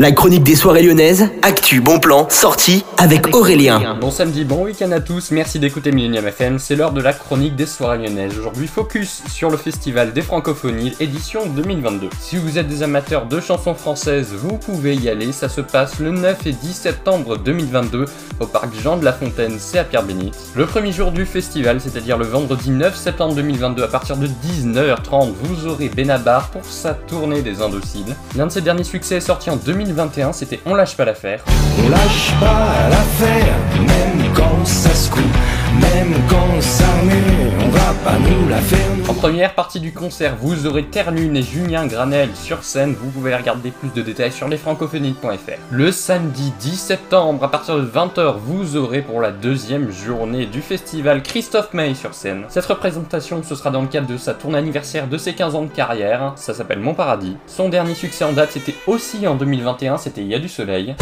La chronique des soirées lyonnaises, actu, bon plan, sortie avec Aurélien. Bon samedi, bon week-end à tous, merci d'écouter Millennium FM, c'est l'heure de la chronique des soirées lyonnaises. Aujourd'hui, focus sur le festival des francophonies, édition 2022. Si vous êtes des amateurs de chansons françaises, vous pouvez y aller, ça se passe le 9 et 10 septembre 2022 au parc Jean de la Fontaine, c'est à Pierre-Bénite. Le premier jour du festival, c'est-à-dire le vendredi 9 septembre 2022 à partir de 19h30, vous aurez Benabar pour sa tournée des Indociles. L'un de ses derniers succès est sorti en 2000 2021, c'était On lâche pas l'affaire. On lâche pas l'affaire, même quand ça se coupe, même quand En première partie du concert, vous aurez Terlune et Julien Granel sur scène. Vous pouvez regarder plus de détails sur lesfrancophoniques.fr. Le samedi 10 septembre, à partir de 20h, vous aurez pour la deuxième journée du festival Christophe May sur scène. Cette représentation, ce sera dans le cadre de sa tournée anniversaire de ses 15 ans de carrière. Ça s'appelle Mon Paradis. Son dernier succès en date, c'était aussi en 2021 c'était Il y a du soleil.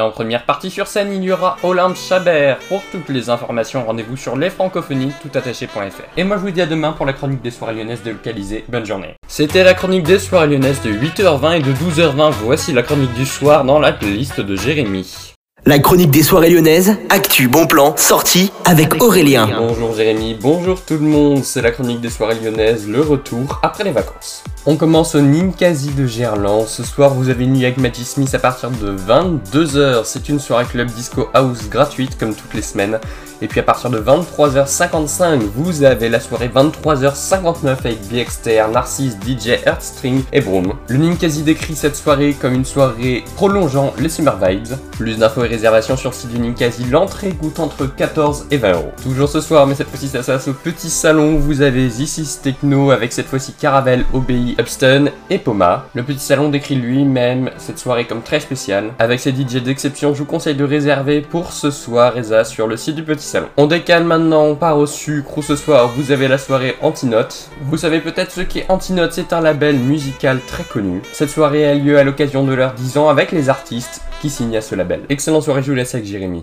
Et en première partie sur scène, il y aura Olympe Chabert. Pour toutes les informations, rendez-vous sur lesfrancophonies toutattaché.fr. Et moi je vous dis à demain pour la chronique des soirées lyonnaises de localiser. Bonne journée. C'était la chronique des soirées lyonnaises de 8h20 et de 12h20. Voici la chronique du soir dans la playlist de Jérémy. La chronique des soirées lyonnaises, actu, bon plan, sortie avec Aurélien. Bonjour Jérémy, bonjour tout le monde, c'est la chronique des soirées lyonnaises, le retour après les vacances. On commence au Ninkasi de Gerland. Ce soir, vous avez une nuit avec Matty Smith à partir de 22h. C'est une soirée club disco house gratuite comme toutes les semaines. Et puis à partir de 23h55, vous avez la soirée 23h59 avec BXTR, Narcisse, DJ, Earthstring et Broom. Le Ninkasi décrit cette soirée comme une soirée prolongeant les Summer Vibes. Plus d'infos et réservations sur le site du Ninkasi, l'entrée coûte entre 14 et 20 euros. Toujours ce soir, mais cette fois-ci ça se passe au petit salon, vous avez This Techno avec cette fois-ci Caravelle, OBI, Upstone et Poma. Le petit salon décrit lui-même cette soirée comme très spéciale. Avec ses DJ d'exception, je vous conseille de réserver pour ce soir, Reza, sur le site du petit on décale maintenant, on au sucre où ce soir vous avez la soirée Antinote. Vous savez peut-être ce qu'est Antinote, c'est un label musical très connu. Cette soirée a lieu à l'occasion de leurs 10 ans avec les artistes qui signent à ce label. Excellente soirée, je vous laisse avec Jérémy.